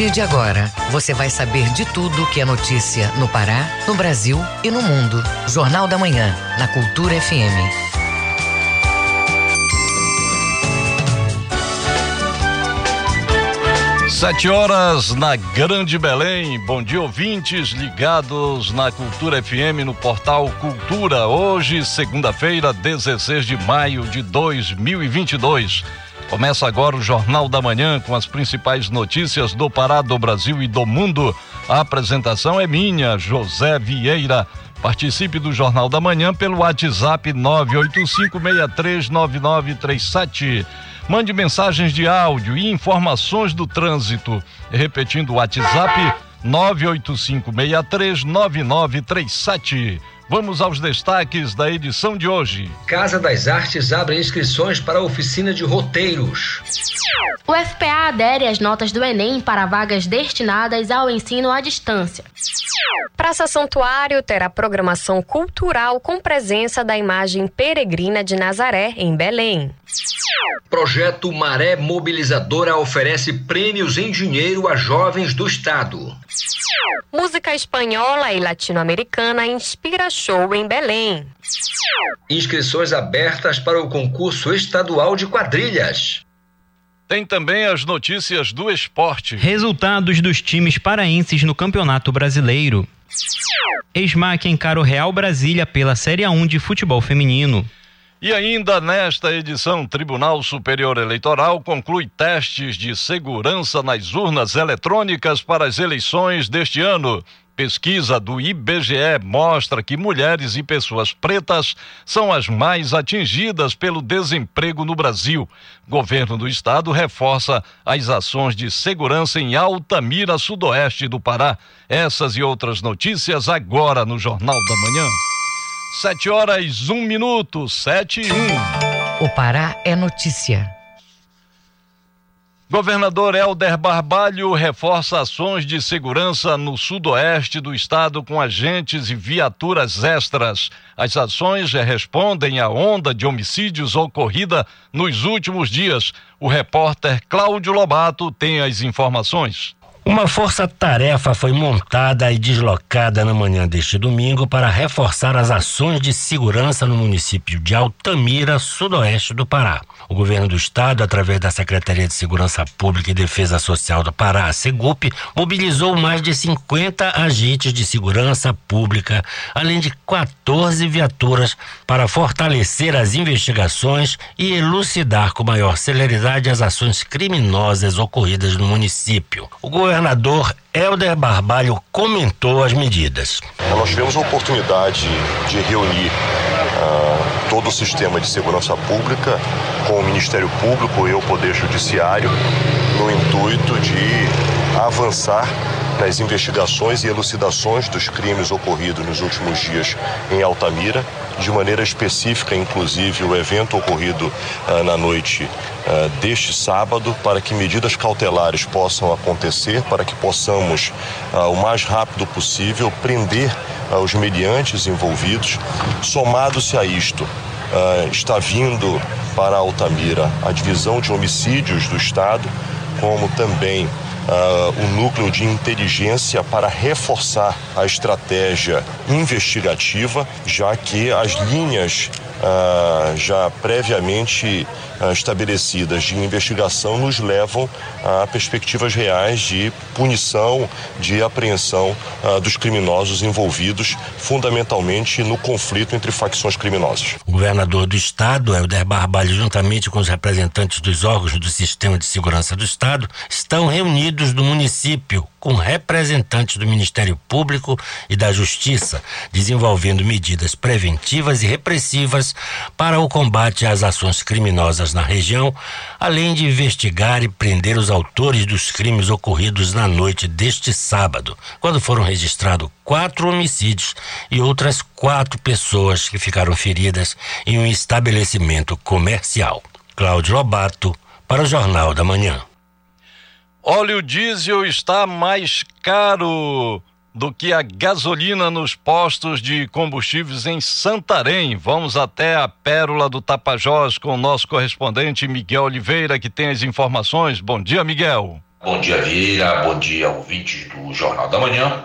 partir de agora, você vai saber de tudo que é notícia no Pará, no Brasil e no mundo. Jornal da Manhã, na Cultura FM. Sete horas na Grande Belém. Bom dia, ouvintes ligados na Cultura FM no portal Cultura. Hoje, segunda-feira, 16 de maio de 2022. Começa agora o Jornal da Manhã com as principais notícias do Pará, do Brasil e do mundo. A apresentação é minha, José Vieira. Participe do Jornal da Manhã pelo WhatsApp 985639937. Mande mensagens de áudio e informações do trânsito. Repetindo o WhatsApp 985639937. Vamos aos destaques da edição de hoje. Casa das Artes abre inscrições para a oficina de roteiros. O FPA adere às notas do Enem para vagas destinadas ao ensino à distância. Praça Santuário terá programação cultural com presença da imagem peregrina de Nazaré, em Belém. Projeto Maré Mobilizadora oferece prêmios em dinheiro a jovens do estado. Música espanhola e latino-americana inspira show em Belém. Inscrições abertas para o concurso estadual de quadrilhas. Tem também as notícias do esporte. Resultados dos times paraenses no Campeonato Brasileiro. Esmaque encara o Real Brasília pela Série A1 de futebol feminino. E ainda nesta edição, Tribunal Superior Eleitoral conclui testes de segurança nas urnas eletrônicas para as eleições deste ano. Pesquisa do IBGE mostra que mulheres e pessoas pretas são as mais atingidas pelo desemprego no Brasil. Governo do Estado reforça as ações de segurança em Altamira, sudoeste do Pará. Essas e outras notícias agora no Jornal da Manhã. Sete horas, um minuto, sete e um. O Pará é notícia. Governador Helder Barbalho reforça ações de segurança no sudoeste do estado com agentes e viaturas extras. As ações respondem à onda de homicídios ocorrida nos últimos dias. O repórter Cláudio Lobato tem as informações. Uma força-tarefa foi montada e deslocada na manhã deste domingo para reforçar as ações de segurança no município de Altamira, sudoeste do Pará. O governo do estado, através da Secretaria de Segurança Pública e Defesa Social do Pará, a Segup, mobilizou mais de 50 agentes de segurança pública, além de 14 viaturas para fortalecer as investigações e elucidar com maior celeridade as ações criminosas ocorridas no município. O governador Helder Barbalho comentou as medidas. Nós tivemos a oportunidade de reunir uh, todo o sistema de segurança pública com o Ministério Público e o Poder Judiciário no intuito de avançar nas investigações e elucidações dos crimes ocorridos nos últimos dias em Altamira, de maneira específica, inclusive o evento ocorrido uh, na noite uh, deste sábado, para que medidas cautelares possam acontecer, para que possamos, uh, o mais rápido possível, prender os mediantes envolvidos. Somado-se a isto, está vindo para Altamira a divisão de homicídios do Estado, como também uh, um núcleo de inteligência para reforçar a estratégia investigativa, já que as linhas uh, já previamente uh, estabelecidas de investigação nos levam a perspectivas reais de punição, de apreensão uh, dos criminosos envolvidos, fundamentalmente no conflito entre facções criminosas. O governador do estado, Helder Barbalho, juntamente com os representantes dos órgãos do sistema de segurança do estado, estão reunidos no município com representantes do Ministério Público e da Justiça, desenvolvendo medidas preventivas e repressivas para o combate às ações criminosas na região, além de investigar e prender os autores dos crimes ocorridos na noite deste sábado, quando foram registrados quatro homicídios e outras quatro pessoas que ficaram feridas em um estabelecimento comercial. Cláudio Lobato, para o Jornal da Manhã. Óleo diesel está mais caro do que a gasolina nos postos de combustíveis em Santarém. Vamos até a Pérola do Tapajós com o nosso correspondente Miguel Oliveira, que tem as informações. Bom dia, Miguel. Bom dia, Vieira. Bom dia, ouvintes do Jornal da Manhã.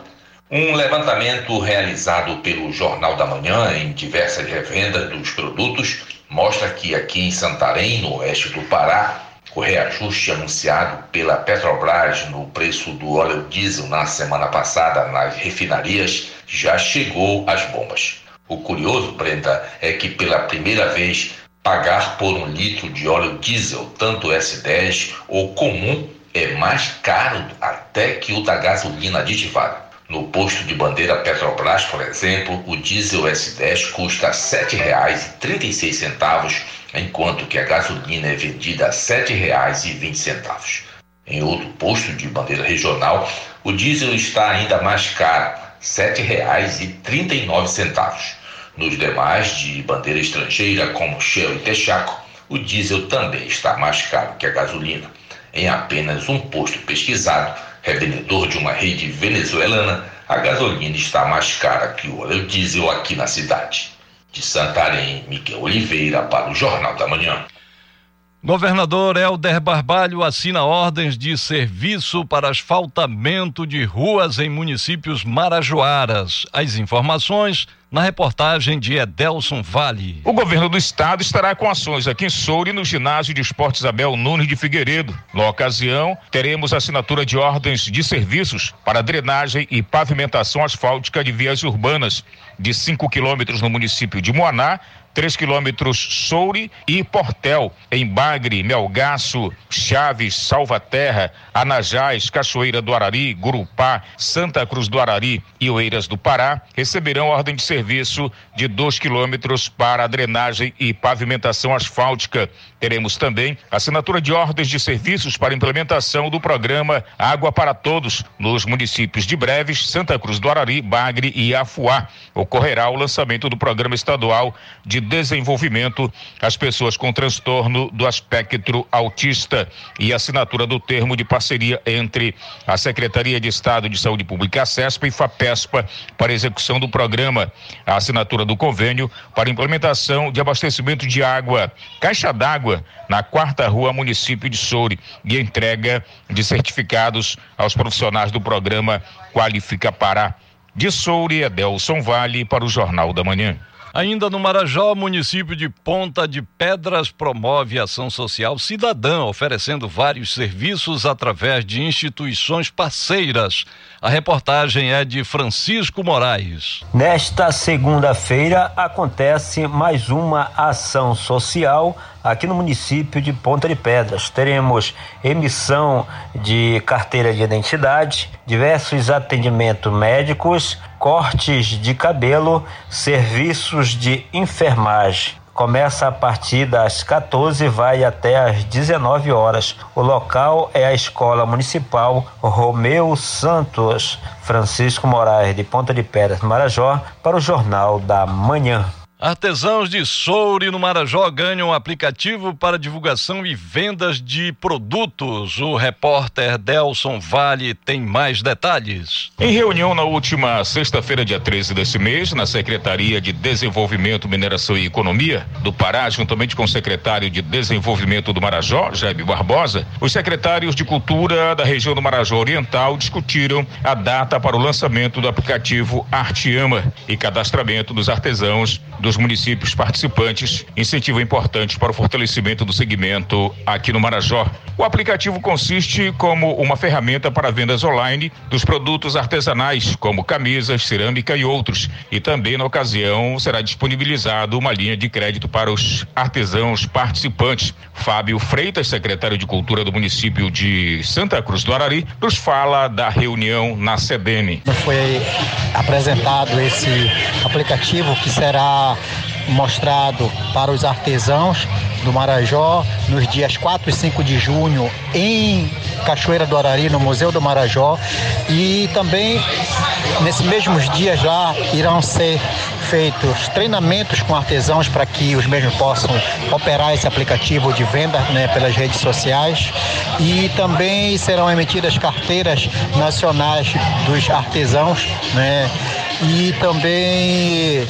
Um levantamento realizado pelo Jornal da Manhã em diversas revendas dos produtos mostra que aqui em Santarém, no oeste do Pará, o reajuste anunciado pela Petrobras no preço do óleo diesel na semana passada nas refinarias já chegou às bombas. O curioso, Brenda, é que pela primeira vez pagar por um litro de óleo diesel, tanto S10 ou comum, é mais caro até que o da gasolina aditivada. No posto de bandeira Petrobras, por exemplo, o diesel S10 custa R$ 7,36, enquanto que a gasolina é vendida a R$ 7,20. Em outro posto de bandeira regional, o diesel está ainda mais caro, R$ 7,39. Nos demais de bandeira estrangeira, como Shell e Texaco, o diesel também está mais caro que a gasolina. Em apenas um posto pesquisado, revendedor de uma rede venezuelana, a gasolina está mais cara que o óleo diesel aqui na cidade. De Santarém, Miguel Oliveira para o Jornal da Manhã. Governador Helder Barbalho assina ordens de serviço para asfaltamento de ruas em municípios marajoaras. As informações na reportagem de Edelson Vale. O governo do estado estará com ações aqui em Soure, no ginásio de esportes Abel Nunes de Figueiredo. Na ocasião, teremos assinatura de ordens de serviços para drenagem e pavimentação asfáltica de vias urbanas de 5 quilômetros no município de Moaná 3 quilômetros Soure e Portel, em Bagre, Melgaço, Chaves, Salvaterra, Anajás, Cachoeira do Arari, Gurupá, Santa Cruz do Arari e Oeiras do Pará, receberão ordem de serviço de 2 quilômetros para a drenagem e pavimentação asfáltica. Teremos também assinatura de ordens de serviços para implementação do programa Água para Todos nos municípios de Breves, Santa Cruz do Arari, Bagre e Afuá. Ocorrerá o lançamento do programa estadual de desenvolvimento às pessoas com transtorno do espectro autista e assinatura do termo de parceria entre a Secretaria de Estado de Saúde Pública, a CESPA e FAPESPA para execução do programa, a assinatura do convênio para implementação de abastecimento de água, caixa d'água na quarta rua município de Soure e entrega de certificados aos profissionais do programa Qualifica Pará. De Soure, Adelson Vale para o Jornal da Manhã. Ainda no Marajó, o município de Ponta de Pedras promove ação social cidadã, oferecendo vários serviços através de instituições parceiras. A reportagem é de Francisco Moraes. Nesta segunda-feira acontece mais uma ação social aqui no município de Ponta de Pedras. Teremos emissão de carteira de identidade, diversos atendimentos médicos, cortes de cabelo, serviços de enfermagem. Começa a partir das 14 e vai até às 19 horas. O local é a Escola Municipal Romeu Santos, Francisco Moraes, de Ponta de Pedras, Marajó, para o Jornal da Manhã. Artesãos de Soure no Marajó ganham aplicativo para divulgação e vendas de produtos. O repórter Delson Vale tem mais detalhes. Em reunião na última sexta-feira, dia 13 desse mês, na Secretaria de Desenvolvimento, Mineração e Economia do Pará, juntamente com o secretário de Desenvolvimento do Marajó, Jaime Barbosa, os secretários de Cultura da região do Marajó Oriental discutiram a data para o lançamento do aplicativo Arteama e cadastramento dos artesãos dos municípios participantes, incentivo importante para o fortalecimento do segmento aqui no Marajó. O aplicativo consiste como uma ferramenta para vendas online dos produtos artesanais, como camisas, cerâmica e outros. E também, na ocasião, será disponibilizado uma linha de crédito para os artesãos participantes. Fábio Freitas, secretário de Cultura do município de Santa Cruz do Arari, nos fala da reunião na SEDENE. Foi apresentado esse aplicativo que será mostrado para os artesãos do Marajó nos dias 4 e 5 de junho em Cachoeira do Arari, no Museu do Marajó. E também nesses mesmos dias lá irão ser feitos treinamentos com artesãos para que os mesmos possam operar esse aplicativo de venda né, pelas redes sociais. E também serão emitidas carteiras nacionais dos artesãos, né? E também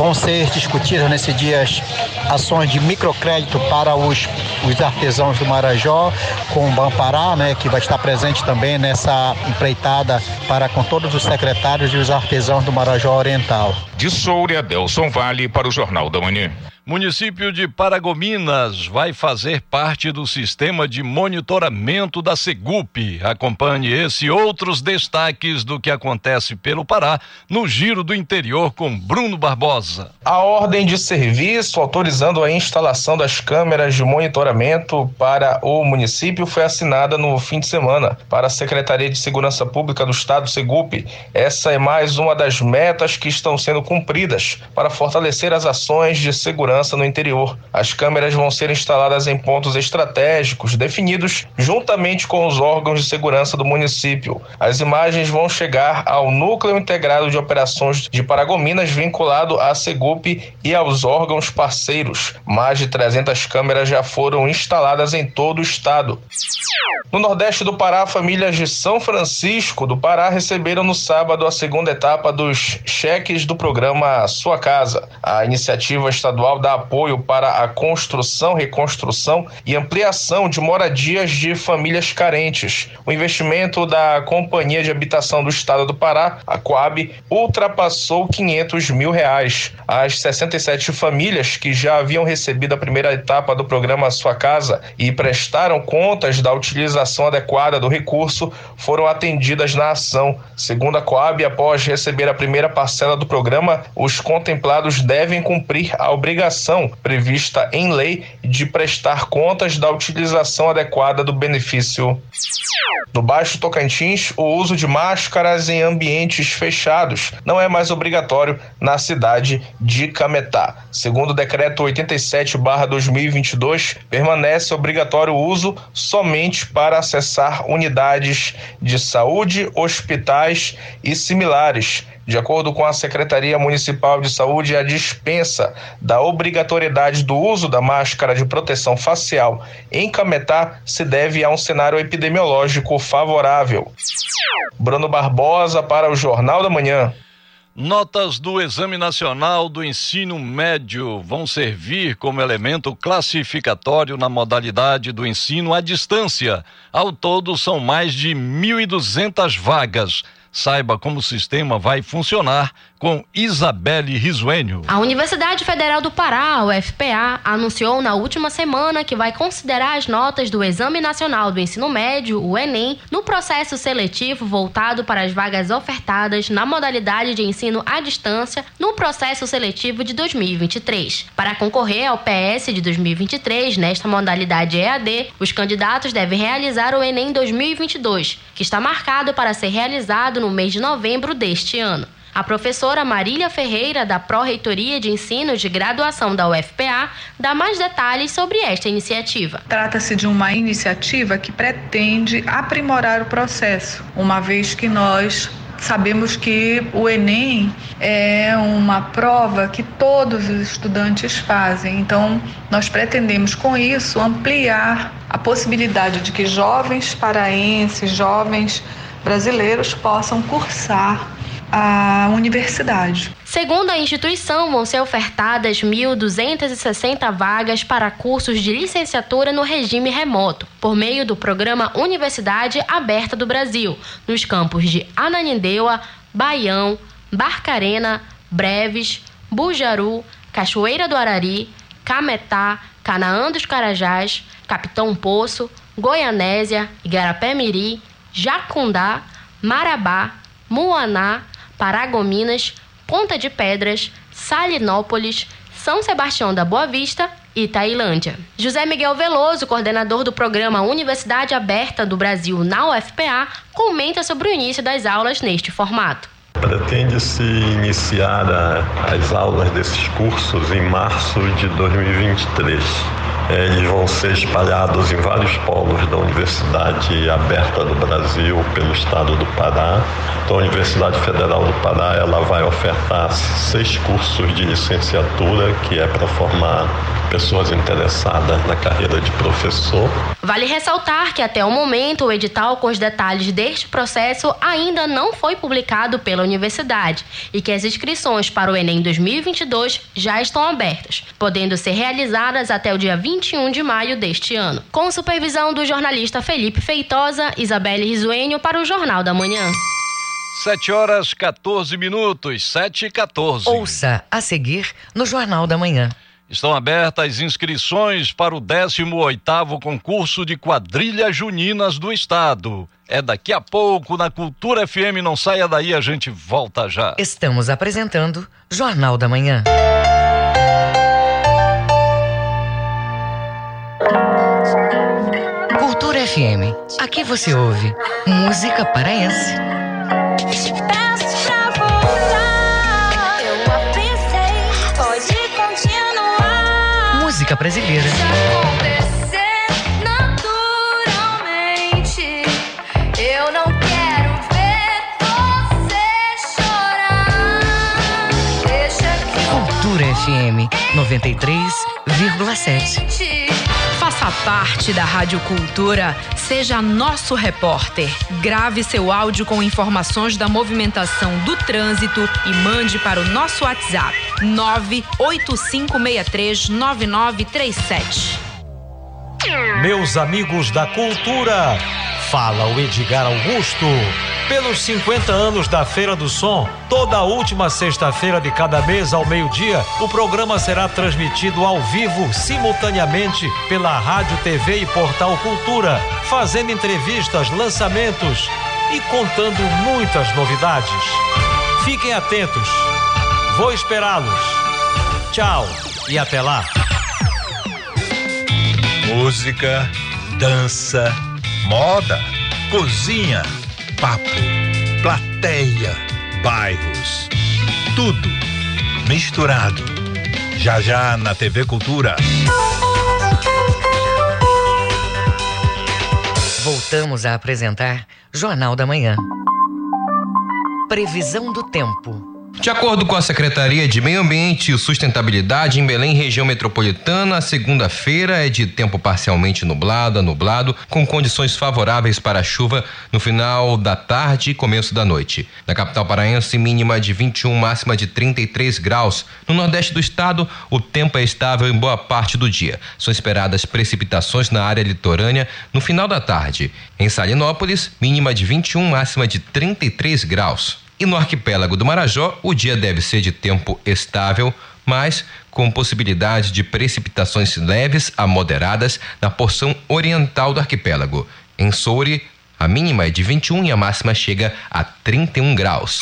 vão ser discutidas nesses dias ações de microcrédito para os, os artesãos do Marajó, com o Bampará, né, que vai estar presente também nessa empreitada para com todos os secretários e os artesãos do Marajó Oriental. De Soura, Delson Vale para o Jornal da Manhã. Município de Paragominas vai fazer parte do sistema de monitoramento da Segup. Acompanhe esse e outros destaques do que acontece pelo Pará no Giro do Interior com Bruno Barbosa. A ordem de serviço autorizando a instalação das câmeras de monitoramento para o município foi assinada no fim de semana para a Secretaria de Segurança Pública do Estado, Segup. Essa é mais uma das metas que estão sendo cumpridas para fortalecer as ações de segurança segurança no interior. As câmeras vão ser instaladas em pontos estratégicos definidos juntamente com os órgãos de segurança do município. As imagens vão chegar ao Núcleo Integrado de Operações de Paragominas, vinculado à Segup e aos órgãos parceiros. Mais de 300 câmeras já foram instaladas em todo o estado. No Nordeste do Pará, famílias de São Francisco do Pará receberam no sábado a segunda etapa dos cheques do programa Sua Casa. A iniciativa estadual dá apoio para a construção, reconstrução e ampliação de moradias de famílias carentes. O investimento da Companhia de Habitação do Estado do Pará, a Coab, ultrapassou 500 mil reais. As 67 famílias que já haviam recebido a primeira etapa do programa Sua Casa e prestaram contas da utilização adequada do recurso foram atendidas na ação. Segundo a Coab, após receber a primeira parcela do programa, os contemplados devem cumprir a obrigação obrigação prevista em lei de prestar contas da utilização adequada do benefício. No Baixo Tocantins, o uso de máscaras em ambientes fechados não é mais obrigatório na cidade de Cametá. Segundo o decreto 87/2022, permanece obrigatório o uso somente para acessar unidades de saúde, hospitais e similares de acordo com a Secretaria Municipal de Saúde, a dispensa da obrigatoriedade do uso da máscara de proteção facial em Cametá se deve a um cenário epidemiológico favorável. Bruno Barbosa para o Jornal da Manhã. Notas do Exame Nacional do Ensino Médio vão servir como elemento classificatório na modalidade do ensino à distância. Ao todo, são mais de 1.200 vagas. Saiba como o sistema vai funcionar com Isabelle Risuênio. A Universidade Federal do Pará, UFPA, anunciou na última semana que vai considerar as notas do Exame Nacional do Ensino Médio, o Enem, no processo seletivo voltado para as vagas ofertadas na modalidade de ensino à distância no processo seletivo de 2023. Para concorrer ao PS de 2023 nesta modalidade EAD, os candidatos devem realizar o Enem 2022, que está marcado para ser realizado no mês de novembro deste ano. A professora Marília Ferreira, da Pró-Reitoria de Ensino de Graduação da UFPA, dá mais detalhes sobre esta iniciativa. Trata-se de uma iniciativa que pretende aprimorar o processo, uma vez que nós sabemos que o Enem é uma prova que todos os estudantes fazem. Então, nós pretendemos com isso ampliar a possibilidade de que jovens paraenses, jovens brasileiros possam cursar a universidade. Segundo a instituição, vão ser ofertadas 1.260 vagas para cursos de licenciatura no regime remoto, por meio do programa Universidade Aberta do Brasil, nos campos de Ananindeua, Baião, Barcarena, Breves, Bujaru, Cachoeira do Arari, Cametá, Canaã dos Carajás, Capitão Poço, Goianésia, Igarapé-Miri, Jacundá, Marabá, Muaná, Paragominas, Ponta de Pedras, Salinópolis, São Sebastião da Boa Vista e Tailândia. José Miguel Veloso, coordenador do programa Universidade Aberta do Brasil na UFPA, comenta sobre o início das aulas neste formato. Pretende-se iniciar a, as aulas desses cursos em março de 2023 Eles vão ser espalhados em vários polos da Universidade Aberta do Brasil, pelo estado do Pará. Então, a Universidade Federal do Pará ela vai ofertar seis cursos de licenciatura, que é para formar pessoas interessadas na carreira de professor. Vale ressaltar que até o momento o edital com os detalhes deste processo ainda não foi publicado pela universidade e que as inscrições para o Enem 2022 já estão abertas, podendo ser realizadas até o dia 21 de maio deste ano. Com supervisão do jornalista Felipe Feitosa, Isabelle Risuênio para o Jornal da Manhã. 7 horas 14 minutos, 7 e 14. Ouça a seguir no Jornal da Manhã. Estão abertas inscrições para o 18º concurso de quadrilhas juninas do estado. É daqui a pouco na Cultura FM, não saia daí, a gente volta já. Estamos apresentando Jornal da Manhã. Cultura FM. Aqui você ouve música paraense. Música brasileira. naturalmente. Eu não quero ver você chorar. Deixa que Cultura FM 93,7. Faça parte da Rádio Cultura, seja nosso repórter. Grave seu áudio com informações da movimentação do trânsito e mande para o nosso WhatsApp 985639937. Meus amigos da cultura, fala o Edgar Augusto. Pelos 50 anos da Feira do Som, toda última sexta-feira de cada mês ao meio-dia, o programa será transmitido ao vivo, simultaneamente, pela Rádio, TV e Portal Cultura, fazendo entrevistas, lançamentos e contando muitas novidades. Fiquem atentos. Vou esperá-los. Tchau e até lá. Música, dança, moda, cozinha, papo, plateia, bairros. Tudo misturado. Já já na TV Cultura. Voltamos a apresentar Jornal da Manhã. Previsão do tempo. De acordo com a Secretaria de Meio Ambiente e Sustentabilidade em Belém, região metropolitana, a segunda-feira é de tempo parcialmente nublado a nublado, com condições favoráveis para chuva no final da tarde e começo da noite. Na capital paraense, mínima de 21, máxima de 33 graus. No nordeste do estado, o tempo é estável em boa parte do dia. São esperadas precipitações na área litorânea no final da tarde. Em Salinópolis, mínima de 21, máxima de 33 graus. E no arquipélago do Marajó, o dia deve ser de tempo estável, mas com possibilidade de precipitações leves a moderadas na porção oriental do arquipélago. Em Soure, a mínima é de 21 e a máxima chega a 31 graus.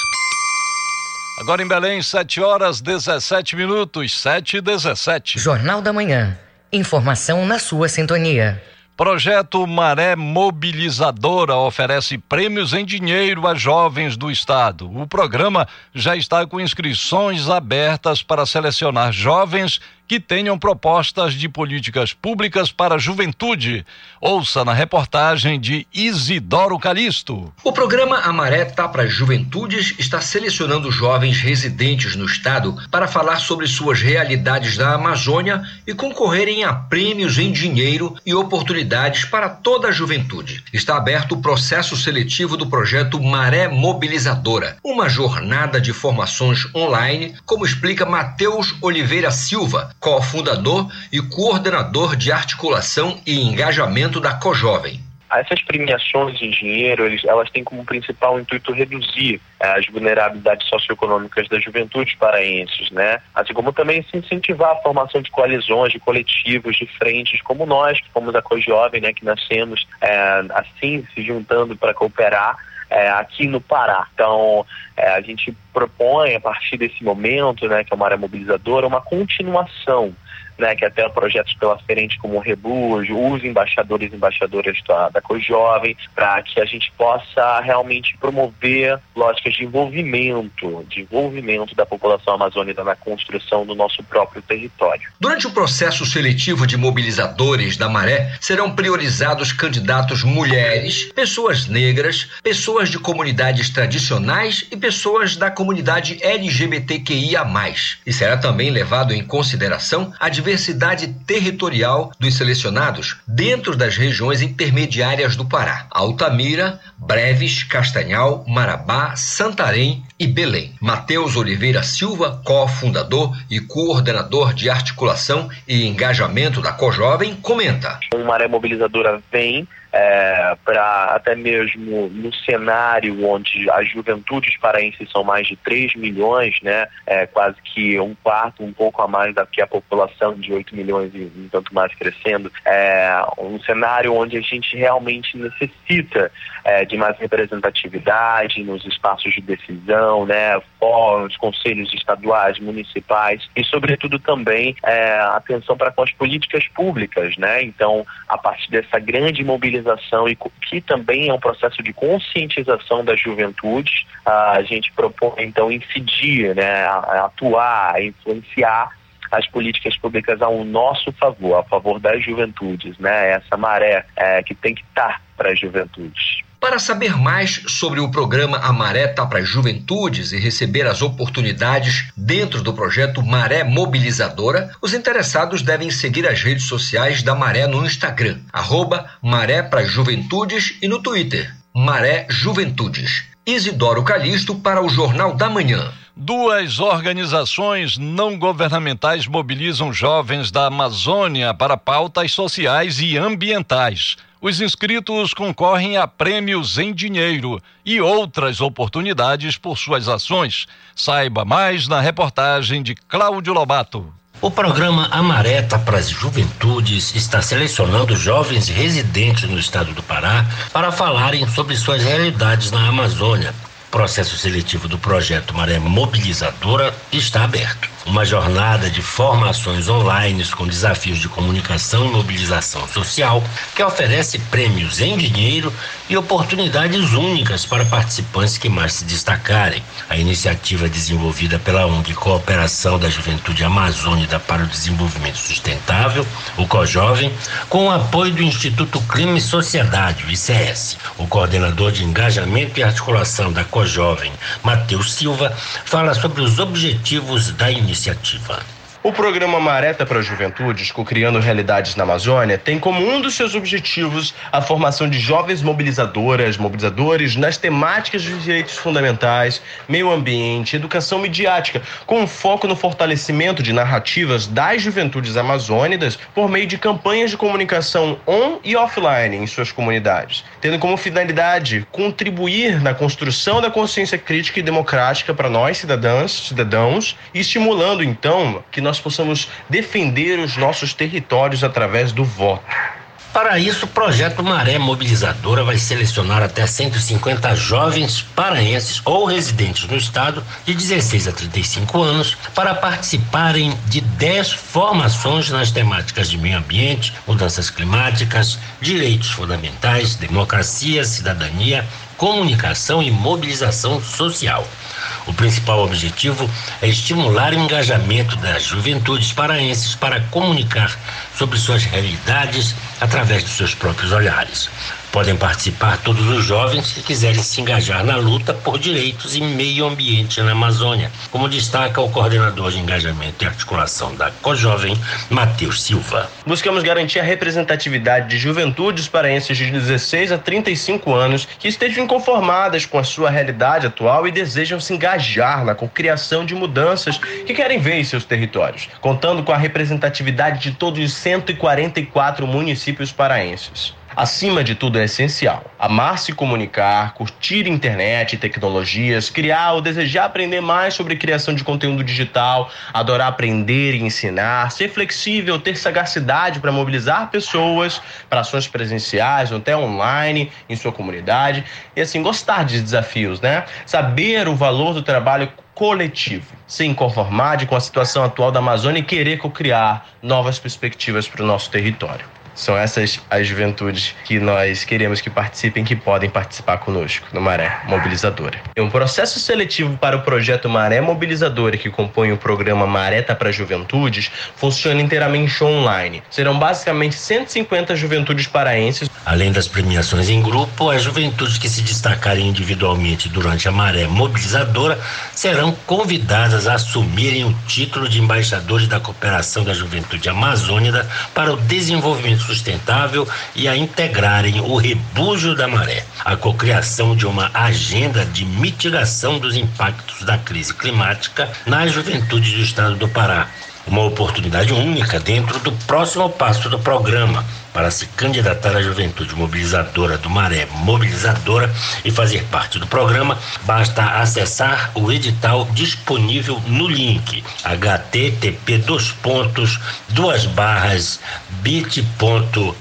Agora em Belém, 7 horas 17 minutos, 7 e 17. Jornal da Manhã. Informação na sua sintonia. Projeto Maré Mobilizadora oferece prêmios em dinheiro a jovens do estado. O programa já está com inscrições abertas para selecionar jovens que tenham propostas de políticas públicas para a juventude. Ouça na reportagem de Isidoro Calixto. O programa Amaré Tá para Juventudes está selecionando jovens residentes no estado para falar sobre suas realidades da Amazônia e concorrerem a prêmios em dinheiro e oportunidades para toda a juventude. Está aberto o processo seletivo do projeto Maré Mobilizadora, uma jornada de formações online, como explica Matheus Oliveira Silva, cofundador e coordenador de articulação e engajamento da Cojovem. Essas premiações em dinheiro, elas têm como principal intuito reduzir eh, as vulnerabilidades socioeconômicas das juventudes paraenses, né? Assim como também se incentivar a formação de coalizões, de coletivos, de frentes, como nós, que fomos a Cojovem, né? Que nascemos eh, assim, se juntando para cooperar é, aqui no Pará. Então, é, a gente propõe, a partir desse momento, né, que é uma área mobilizadora, uma continuação né, que até projetos pela frente como o Rebujo, os embaixadores e embaixadoras da, da Jovem, para que a gente possa realmente promover lógicas de envolvimento, de envolvimento da população amazônica na construção do nosso próprio território. Durante o processo seletivo de mobilizadores da Maré, serão priorizados candidatos mulheres, pessoas negras, pessoas de comunidades tradicionais e pessoas da comunidade LGBTQIA+. E será também levado em consideração a diversidade territorial dos selecionados dentro das regiões intermediárias do Pará: Altamira, Breves, Castanhal, Marabá, Santarém e Belém. Matheus Oliveira Silva, cofundador e coordenador de articulação e engajamento da Cojovem, comenta: Uma maré mobilizadora vem é, para até mesmo no cenário onde as juventudes paraenses são mais de 3 milhões, né, é, quase que um quarto, um pouco a mais da que a população de 8 milhões e um tanto mais crescendo, é um cenário onde a gente realmente necessita é, de mais representatividade nos espaços de decisão, né, fóruns, conselhos estaduais, municipais e, sobretudo, também é, atenção para com as políticas públicas, né? Então, a partir dessa grande mobilização e que também é um processo de conscientização da juventude, a gente propõe então incidir, né, atuar, influenciar as políticas públicas ao nosso favor, a favor das juventudes, né? Essa maré é, que tem que estar para as juventudes. Para saber mais sobre o programa A Maré tá para Juventudes e receber as oportunidades dentro do projeto Maré Mobilizadora, os interessados devem seguir as redes sociais da Maré no Instagram, arroba Maré para Juventudes e no Twitter, Maré Juventudes. Isidoro Calixto para o Jornal da Manhã. Duas organizações não governamentais mobilizam jovens da Amazônia para pautas sociais e ambientais. Os inscritos concorrem a prêmios em dinheiro e outras oportunidades por suas ações. Saiba mais na reportagem de Cláudio Lobato. O programa Amareta para as Juventudes está selecionando jovens residentes no estado do Pará para falarem sobre suas realidades na Amazônia. O processo seletivo do projeto Maré Mobilizadora está aberto uma jornada de formações online com desafios de comunicação e mobilização social, que oferece prêmios em dinheiro e oportunidades únicas para participantes que mais se destacarem. A iniciativa é desenvolvida pela ONG Cooperação da Juventude Amazônica para o Desenvolvimento Sustentável, o COJovem, com o apoio do Instituto Clima e Sociedade, o ICS. O coordenador de engajamento e articulação da COJovem, Matheus Silva, fala sobre os objetivos da iniciativa iniciativa. O programa Mareta para a Juventude, Criando Realidades na Amazônia, tem como um dos seus objetivos a formação de jovens mobilizadoras, mobilizadores nas temáticas dos direitos fundamentais, meio ambiente, educação midiática, com foco no fortalecimento de narrativas das juventudes amazônicas por meio de campanhas de comunicação on e offline em suas comunidades, tendo como finalidade contribuir na construção da consciência crítica e democrática para nós, cidadãs, cidadãos, estimulando então que nós possamos defender os nossos territórios através do voto. Para isso, o projeto Maré Mobilizadora vai selecionar até 150 jovens paraenses ou residentes no estado de 16 a 35 anos para participarem de 10 formações nas temáticas de meio ambiente, mudanças climáticas, direitos fundamentais, democracia, cidadania, comunicação e mobilização social. O principal objetivo é estimular o engajamento das juventudes paraenses para comunicar sobre suas realidades através dos seus próprios olhares. Podem participar todos os jovens que quiserem se engajar na luta por direitos e meio ambiente na Amazônia, como destaca o coordenador de engajamento e articulação da COJovem, Matheus Silva. Buscamos garantir a representatividade de juventudes paraenses de 16 a 35 anos que estejam inconformadas com a sua realidade atual e desejam se engajar na criação de mudanças que querem ver em seus territórios, contando com a representatividade de todos os 144 municípios paraenses. Acima de tudo, é essencial amar se comunicar, curtir internet e tecnologias, criar ou desejar aprender mais sobre criação de conteúdo digital, adorar aprender e ensinar, ser flexível, ter sagacidade para mobilizar pessoas para ações presenciais ou até online em sua comunidade e assim gostar de desafios, né? Saber o valor do trabalho coletivo, se inconformar com a situação atual da Amazônia e querer co-criar novas perspectivas para o nosso território. São essas as juventudes que nós queremos que participem, que podem participar conosco no Maré Mobilizadora. É um processo seletivo para o projeto Maré Mobilizadora, que compõe o programa Mareta para Juventudes, funciona inteiramente online. Serão basicamente 150 juventudes paraenses. Além das premiações em grupo, as juventudes que se destacarem individualmente durante a Maré Mobilizadora serão convidadas a assumirem o título de embaixadores da Cooperação da Juventude Amazônica para o desenvolvimento sustentável e a integrarem o rebujo da maré, a cocriação de uma agenda de mitigação dos impactos da crise climática nas juventudes do estado do Pará. Uma oportunidade única dentro do próximo passo do programa para se candidatar à juventude mobilizadora do Maré Mobilizadora e fazer parte do programa, basta acessar o edital disponível no link http dois pontos duas barras bit.ly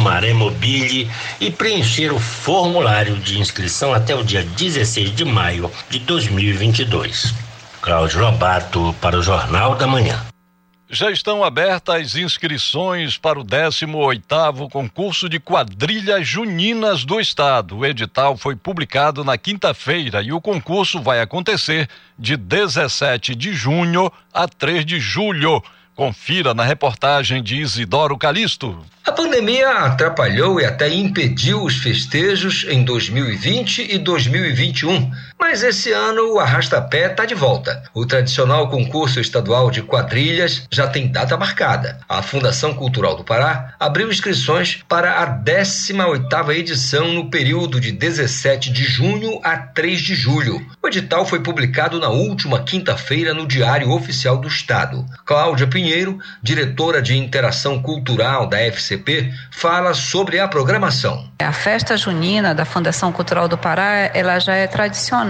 Maré Mobile e preencher o formulário de inscrição até o dia 16 de maio de 2022. Cláudio Lobato para o Jornal da Manhã. Já estão abertas inscrições para o 18º concurso de quadrilhas juninas do estado. O edital foi publicado na quinta-feira e o concurso vai acontecer de 17 de junho a 3 de julho. Confira na reportagem de Isidoro Calixto. A pandemia atrapalhou e até impediu os festejos em 2020 e 2021. Mas esse ano o Arrastapé está de volta. O tradicional concurso estadual de quadrilhas já tem data marcada. A Fundação Cultural do Pará abriu inscrições para a 18ª edição no período de 17 de junho a 3 de julho. O edital foi publicado na última quinta-feira no Diário Oficial do Estado. Cláudia Pinheiro, diretora de Interação Cultural da FCP, fala sobre a programação. A festa junina da Fundação Cultural do Pará, ela já é tradicional.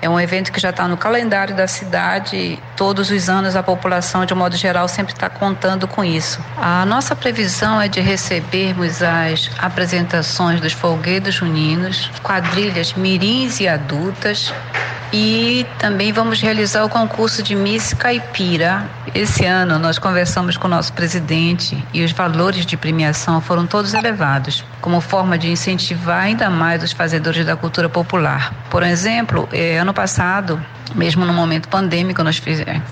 É um evento que já está no calendário da cidade. Todos os anos a população, de um modo geral, sempre está contando com isso. A nossa previsão é de recebermos as apresentações dos folguedos juninos, quadrilhas mirins e adultas, e também vamos realizar o concurso de Miss Caipira. Esse ano nós conversamos com o nosso presidente e os valores de premiação foram todos elevados, como forma de incentivar ainda mais os fazedores da cultura popular. Por exemplo, eh, ano passado mesmo no momento pandêmico, nós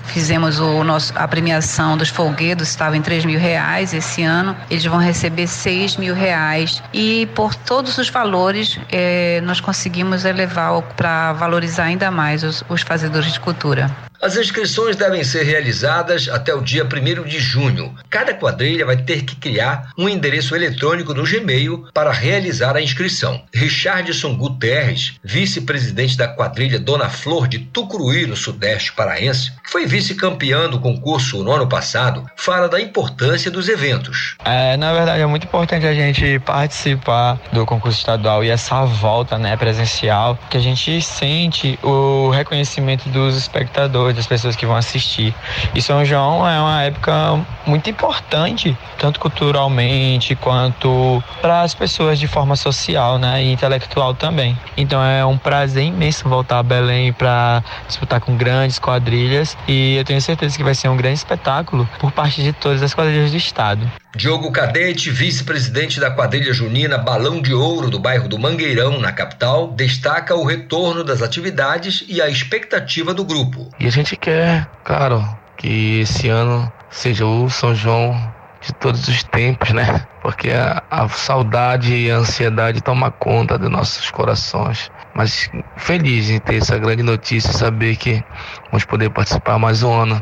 fizemos o nosso, a premiação dos folguedos, estava em 3 mil reais esse ano, eles vão receber 6 mil reais. E por todos os valores, eh, nós conseguimos elevar para valorizar ainda mais os, os fazedores de cultura. As inscrições devem ser realizadas até o dia 1 de junho. Cada quadrilha vai ter que criar um endereço eletrônico no Gmail para realizar a inscrição. Richardson Guterres, vice-presidente da quadrilha Dona Flor de Tucuruí, no Sudeste Paraense, que foi vice-campeã do concurso no ano passado, fala da importância dos eventos. É, na verdade, é muito importante a gente participar do concurso estadual e essa volta né, presencial, que a gente sente o reconhecimento dos espectadores das pessoas que vão assistir. E São João é uma época muito importante, tanto culturalmente quanto para as pessoas de forma social né, e intelectual também. Então é um prazer imenso voltar a Belém para disputar com grandes quadrilhas e eu tenho certeza que vai ser um grande espetáculo por parte de todas as quadrilhas do estado. Diogo Cadete, vice-presidente da quadrilha junina Balão de Ouro do bairro do Mangueirão, na capital, destaca o retorno das atividades e a expectativa do grupo. E a gente quer, claro, que esse ano seja o São João de todos os tempos, né? Porque a, a saudade e a ansiedade toma conta dos nossos corações. Mas feliz em ter essa grande notícia, saber que vamos poder participar mais um ano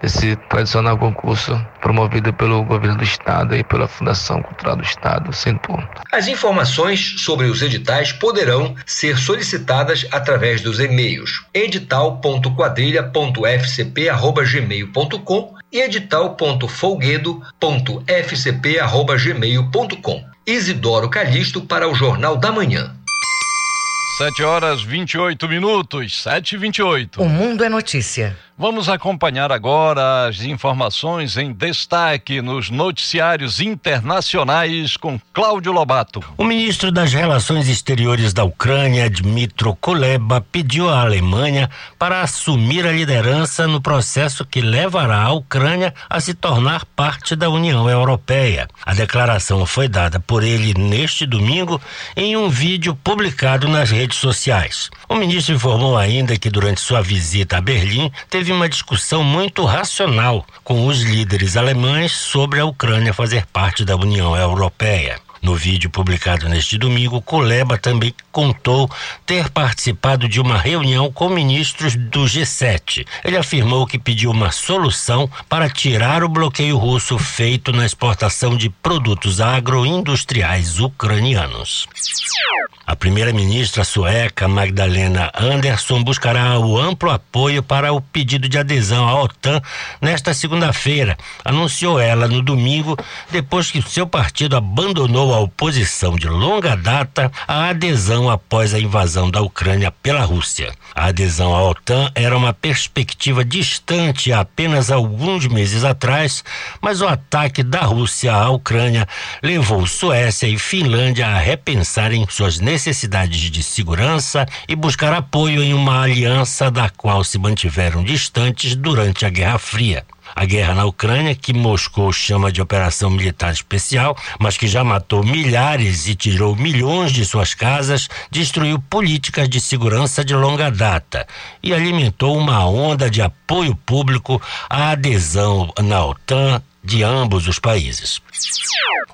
desse tradicional concurso promovido pelo governo do estado e pela Fundação Cultural do Estado, Centur. As informações sobre os editais poderão ser solicitadas através dos e-mails edital.quadrilha.fcp@gmail.com e edital.folguedo.fcp@gmail.com. Isidoro Calixto para o Jornal da Manhã. 7 horas 28 minutos, 7 e 28. O mundo é notícia. Vamos acompanhar agora as informações em destaque nos noticiários internacionais com Cláudio Lobato. O ministro das Relações Exteriores da Ucrânia, Dmitro Kuleba, pediu à Alemanha para assumir a liderança no processo que levará a Ucrânia a se tornar parte da União Europeia. A declaração foi dada por ele neste domingo em um vídeo publicado nas redes sociais. O ministro informou ainda que durante sua visita a Berlim teve uma discussão muito racional com os líderes alemães sobre a Ucrânia fazer parte da União Europeia. No vídeo publicado neste domingo, Kuleba também contou ter participado de uma reunião com ministros do G7. Ele afirmou que pediu uma solução para tirar o bloqueio russo feito na exportação de produtos agroindustriais ucranianos. A primeira-ministra sueca Magdalena Andersson buscará o amplo apoio para o pedido de adesão à OTAN nesta segunda-feira, anunciou ela no domingo, depois que seu partido abandonou a oposição de longa data à adesão após a invasão da Ucrânia pela Rússia. A adesão à OTAN era uma perspectiva distante apenas alguns meses atrás, mas o ataque da Rússia à Ucrânia levou Suécia e Finlândia a repensarem suas necessidades de segurança e buscar apoio em uma aliança da qual se mantiveram distantes durante a Guerra Fria. A guerra na Ucrânia, que Moscou chama de operação militar especial, mas que já matou milhares e tirou milhões de suas casas, destruiu políticas de segurança de longa data e alimentou uma onda de apoio público à adesão na OTAN de ambos os países.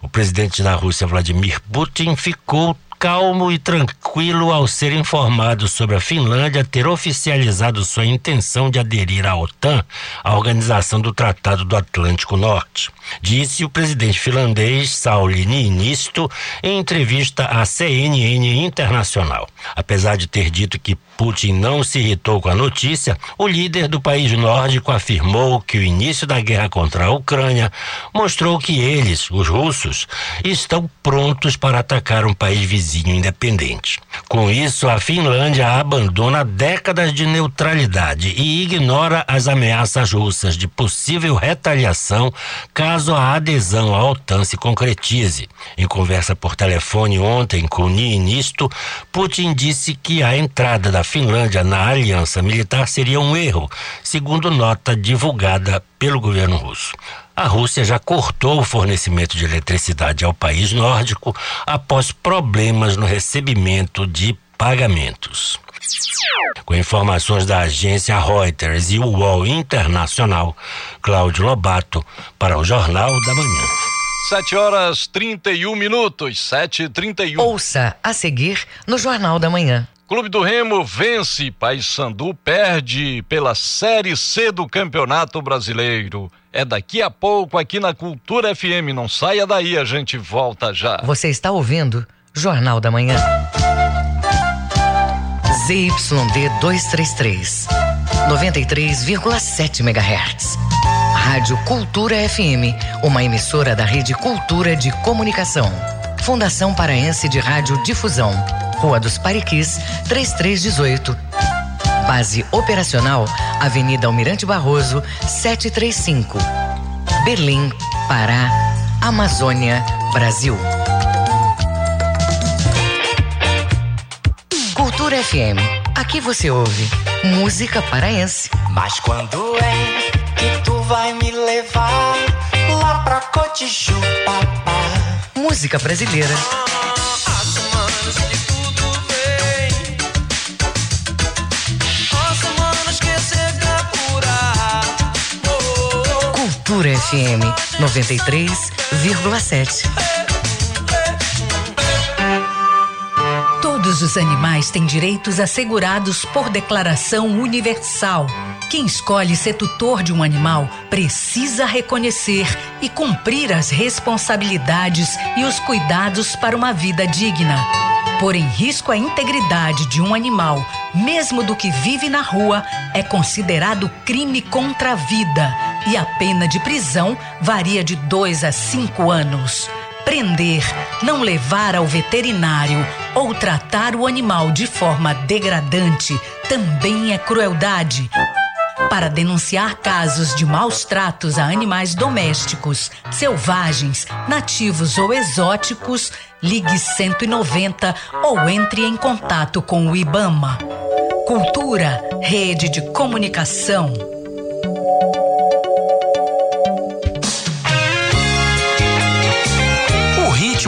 O presidente da Rússia, Vladimir Putin, ficou calmo e tranquilo ao ser informado sobre a Finlândia ter oficializado sua intenção de aderir à OTAN, a Organização do Tratado do Atlântico Norte. Disse o presidente finlandês Sauli Niinisto em entrevista à CNN Internacional. Apesar de ter dito que Putin não se irritou com a notícia, o líder do país nórdico afirmou que o início da guerra contra a Ucrânia mostrou que eles, os russos, estão prontos para atacar um país vizinho independente. Com isso, a Finlândia abandona décadas de neutralidade e ignora as ameaças russas de possível retaliação caso a adesão à OTAN se concretize. Em conversa por telefone ontem com Niinisto, Putin disse que a entrada da Finlândia na aliança militar seria um erro, segundo nota divulgada pelo governo russo. A Rússia já cortou o fornecimento de eletricidade ao país nórdico após problemas no recebimento de pagamentos. Com informações da agência Reuters e o UOL Internacional, Cláudio Lobato, para o Jornal da Manhã. 7 horas 31 minutos, 7 e 31 Ouça a seguir no Jornal da Manhã. Clube do Remo vence, Paysandu perde pela Série C do Campeonato Brasileiro. É daqui a pouco aqui na Cultura FM. Não saia daí, a gente volta já. Você está ouvindo Jornal da Manhã. ZYD 233, 93,7 MHz. Rádio Cultura FM, uma emissora da Rede Cultura de Comunicação. Fundação Paraense de Rádio Difusão. Rua dos Pariquis, 3318. Base operacional, Avenida Almirante Barroso, 735. Berlim, Pará, Amazônia, Brasil. Cultura FM. Aqui você ouve música paraense. Mas quando é que tu vai me levar lá pra Cotijuba? Música brasileira. Cultura FM 93,7. Todos os animais têm direitos assegurados por declaração universal. Quem escolhe ser tutor de um animal precisa reconhecer e cumprir as responsabilidades e os cuidados para uma vida digna. Pôr em risco a integridade de um animal, mesmo do que vive na rua, é considerado crime contra a vida e a pena de prisão varia de dois a cinco anos. Prender, não levar ao veterinário ou tratar o animal de forma degradante também é crueldade. Para denunciar casos de maus tratos a animais domésticos, selvagens, nativos ou exóticos, ligue 190 ou entre em contato com o IBAMA. Cultura, rede de comunicação.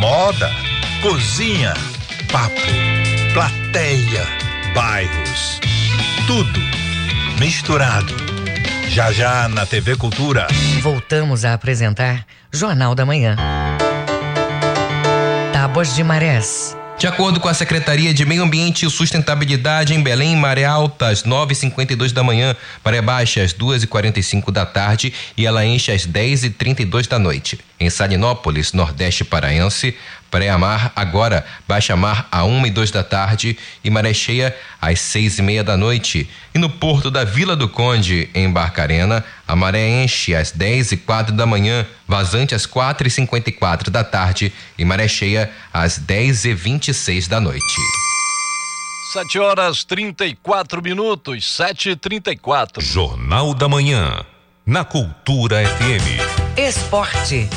moda, cozinha, papo, plateia, bairros. Tudo misturado. Já já na TV Cultura. Voltamos a apresentar Jornal da Manhã. Tábuas de Marés. De acordo com a Secretaria de Meio Ambiente e Sustentabilidade em Belém, maré alta às 9h52 da manhã, maré baixa às 2h45 da tarde e ela enche às 10h32 da noite. Em Salinópolis, Nordeste Paraense, pré-mar agora, baixa mar a 1 e 2 da tarde e maré cheia às 6 e meia da noite. E no porto da Vila do Conde, em Barcarena, a maré enche às 10 e 4 da manhã, vazante às 4 e 54 da tarde e maré cheia às 10 e 26 da noite. 7 horas 34 minutos, 7 e 34 Jornal da Manhã, na Cultura FM. Esporte.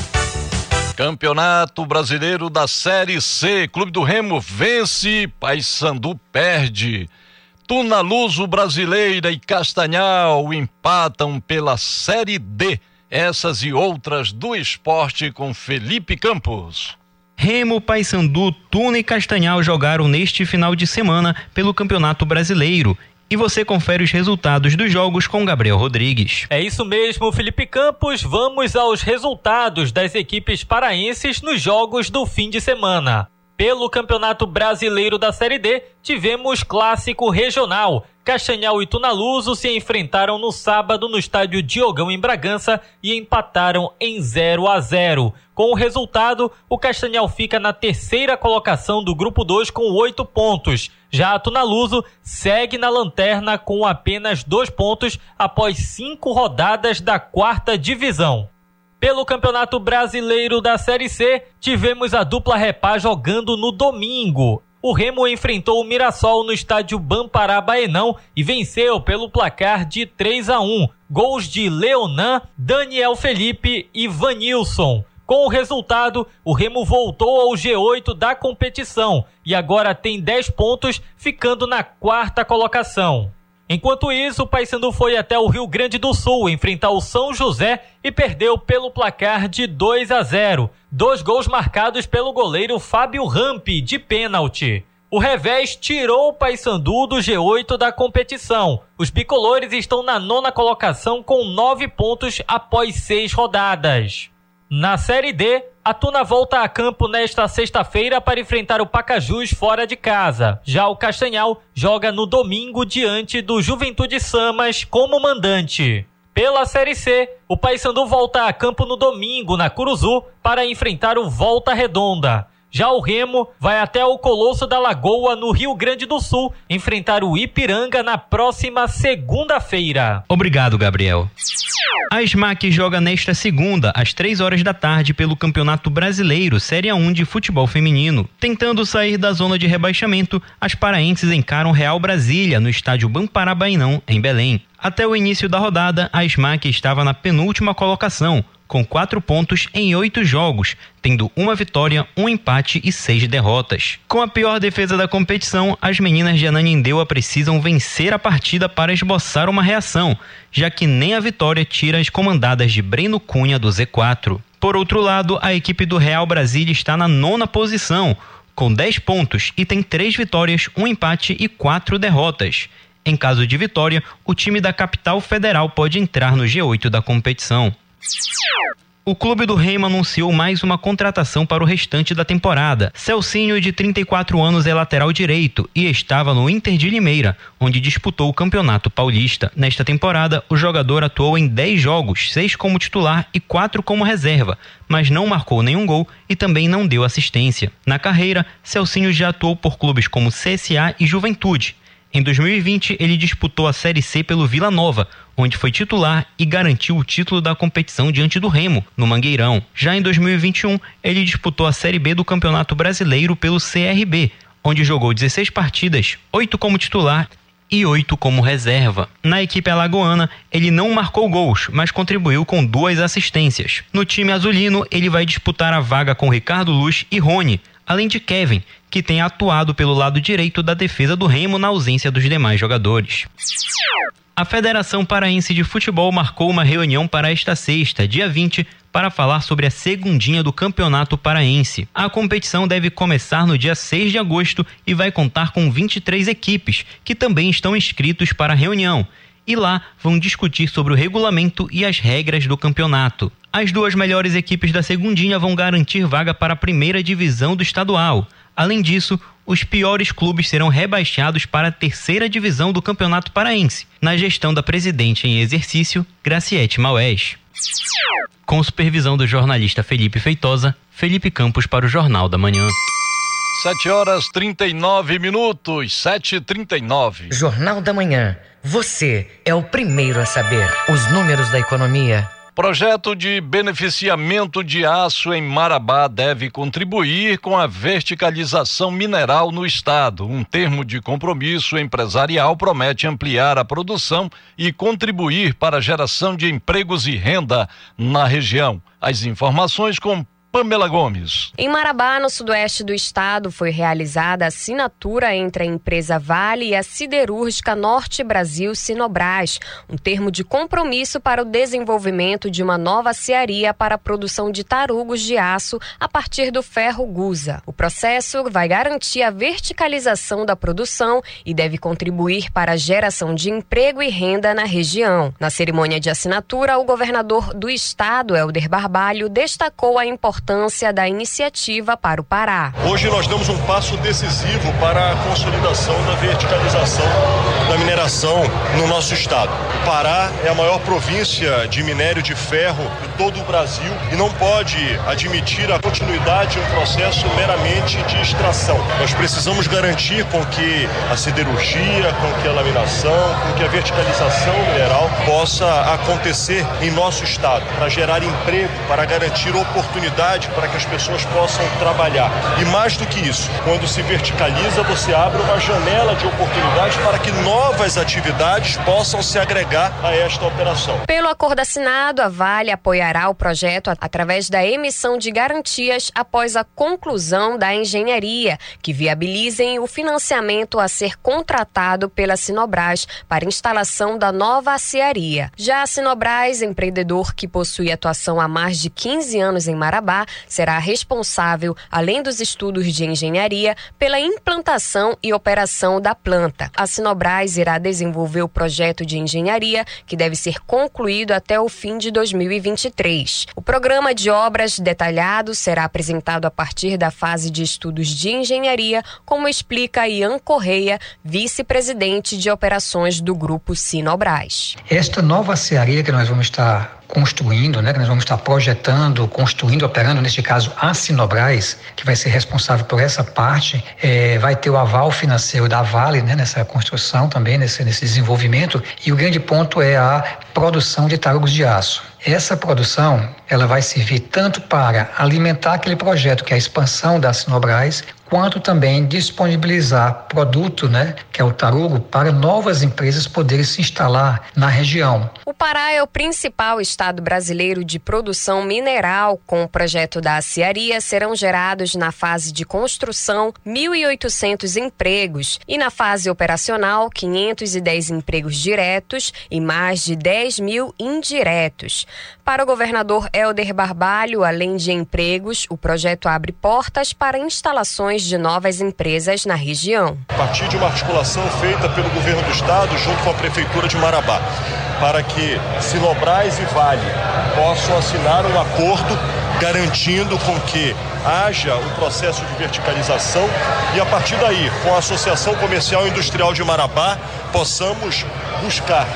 Campeonato Brasileiro da Série C. Clube do Remo vence, Paysandu perde. Tunaluso Brasileira e Castanhal empatam pela Série D. Essas e outras do esporte com Felipe Campos. Remo, Paysandu, Tuna e Castanhal jogaram neste final de semana pelo Campeonato Brasileiro. E você confere os resultados dos jogos com Gabriel Rodrigues. É isso mesmo, Felipe Campos. Vamos aos resultados das equipes paraenses nos jogos do fim de semana. Pelo Campeonato Brasileiro da Série D, tivemos clássico regional. Castanhal e Tunaluso se enfrentaram no sábado no estádio Diogão em Bragança e empataram em 0 a 0. Com o resultado, o Castanhal fica na terceira colocação do grupo 2 com oito pontos. Já a Tunaluso segue na lanterna com apenas dois pontos após cinco rodadas da quarta divisão. Pelo Campeonato Brasileiro da Série C, tivemos a dupla Repá jogando no domingo. O Remo enfrentou o Mirassol no estádio Bampará Baenão e venceu pelo placar de 3 a 1. Gols de Leonan, Daniel Felipe e Vanilson. Com o resultado, o Remo voltou ao G8 da competição e agora tem 10 pontos, ficando na quarta colocação. Enquanto isso, o Paysandu foi até o Rio Grande do Sul enfrentar o São José e perdeu pelo placar de 2 a 0. Dois gols marcados pelo goleiro Fábio Rampi de pênalti. O revés tirou o Paysandu do G8 da competição. Os bicolores estão na nona colocação com nove pontos após seis rodadas. Na Série D, a Tuna volta a campo nesta sexta-feira para enfrentar o Pacajus fora de casa. Já o Castanhal joga no domingo diante do Juventude Samas como mandante. Pela Série C, o Paysandu volta a campo no domingo na Curuzu para enfrentar o Volta Redonda. Já o Remo vai até o Colosso da Lagoa, no Rio Grande do Sul, enfrentar o Ipiranga na próxima segunda-feira. Obrigado, Gabriel. A SMAC joga nesta segunda, às três horas da tarde, pelo Campeonato Brasileiro Série 1 de Futebol Feminino. Tentando sair da zona de rebaixamento, as paraenses encaram Real Brasília no estádio Bamparabainão, em Belém. Até o início da rodada, a SMAC estava na penúltima colocação, com quatro pontos em oito jogos, tendo uma vitória, um empate e seis derrotas. Com a pior defesa da competição, as meninas de Ananindeua precisam vencer a partida para esboçar uma reação, já que nem a vitória tira as comandadas de Breno Cunha do Z4. Por outro lado, a equipe do Real Brasília está na nona posição, com 10 pontos e tem três vitórias, um empate e quatro derrotas. Em caso de vitória, o time da capital federal pode entrar no G8 da competição. O clube do Remo anunciou mais uma contratação para o restante da temporada. Celcinho, de 34 anos, é lateral direito e estava no Inter de Limeira, onde disputou o Campeonato Paulista. Nesta temporada, o jogador atuou em 10 jogos, 6 como titular e 4 como reserva, mas não marcou nenhum gol e também não deu assistência. Na carreira, Celcinho já atuou por clubes como CSA e Juventude. Em 2020, ele disputou a Série C pelo Vila Nova, onde foi titular e garantiu o título da competição diante do Remo, no Mangueirão. Já em 2021, ele disputou a Série B do Campeonato Brasileiro pelo CRB, onde jogou 16 partidas, 8 como titular e 8 como reserva. Na equipe alagoana, ele não marcou gols, mas contribuiu com duas assistências. No time azulino, ele vai disputar a vaga com Ricardo Luz e Rony, além de Kevin, que tem atuado pelo lado direito da defesa do Remo na ausência dos demais jogadores. A Federação Paraense de Futebol marcou uma reunião para esta sexta, dia 20, para falar sobre a segundinha do Campeonato Paraense. A competição deve começar no dia 6 de agosto e vai contar com 23 equipes, que também estão inscritos para a reunião. E lá vão discutir sobre o regulamento e as regras do campeonato. As duas melhores equipes da segundinha vão garantir vaga para a primeira divisão do estadual. Além disso, os piores clubes serão rebaixados para a terceira divisão do Campeonato Paraense, na gestão da presidente em exercício, Graciete Maués. Com supervisão do jornalista Felipe Feitosa, Felipe Campos para o Jornal da Manhã. 7 horas 39 minutos, 7h39. Jornal da Manhã. Você é o primeiro a saber os números da economia. Projeto de beneficiamento de aço em Marabá deve contribuir com a verticalização mineral no estado. Um termo de compromisso empresarial promete ampliar a produção e contribuir para a geração de empregos e renda na região. As informações com Pamela Gomes. Em Marabá, no sudoeste do estado, foi realizada a assinatura entre a empresa Vale e a siderúrgica Norte Brasil Sinobras, um termo de compromisso para o desenvolvimento de uma nova cearia para a produção de tarugos de aço a partir do ferro gusa. O processo vai garantir a verticalização da produção e deve contribuir para a geração de emprego e renda na região. Na cerimônia de assinatura, o governador do estado, Helder Barbalho, destacou a importância importância da iniciativa para o Pará. Hoje nós damos um passo decisivo para a consolidação da verticalização da mineração no nosso estado. Pará é a maior província de minério de ferro de todo o Brasil e não pode admitir a continuidade de um processo meramente de extração. Nós precisamos garantir com que a siderurgia, com que a laminação, com que a verticalização mineral possa acontecer em nosso estado, para gerar emprego, para garantir oportunidade para que as pessoas possam trabalhar. E mais do que isso, quando se verticaliza, você abre uma janela de oportunidade para que novas atividades possam se agregar a esta operação. Pelo acordo assinado, a Vale apoiará o projeto através da emissão de garantias após a conclusão da engenharia, que viabilizem o financiamento a ser contratado pela Sinobras para instalação da nova aciaria. Já a Sinobras, empreendedor que possui atuação há mais de 15 anos em Marabá, será responsável, além dos estudos de engenharia, pela implantação e operação da planta. A Sinobras irá desenvolver o projeto de engenharia, que deve ser concluído até o fim de 2023. O programa de obras detalhado será apresentado a partir da fase de estudos de engenharia, como explica Ian Correia, vice-presidente de operações do grupo Sinobras. Esta nova cearia que nós vamos estar construindo, né, que nós vamos estar projetando, construindo, operando, neste caso, a Sinobras, que vai ser responsável por essa parte, é, vai ter o aval financeiro da Vale né, nessa construção também, nesse, nesse desenvolvimento, e o grande ponto é a produção de tarugos de aço. Essa produção ela vai servir tanto para alimentar aquele projeto que é a expansão da Sinobras, quanto também disponibilizar produto, né, que é o tarugo, para novas empresas poderem se instalar na região. O Pará é o principal estado brasileiro de produção mineral. Com o projeto da aciaria, serão gerados na fase de construção 1.800 empregos e na fase operacional 510 empregos diretos e mais de 10 mil indiretos. Para o governador Helder Barbalho, além de empregos, o projeto abre portas para instalações de novas empresas na região. A partir de uma articulação feita pelo governo do estado junto com a prefeitura de Marabá. para que Sinobras e Vale possam assinar um acordo garantindo com que haja um processo de verticalização e a partir daí, com a Associação Comercial e Industrial de Marabá, possamos buscar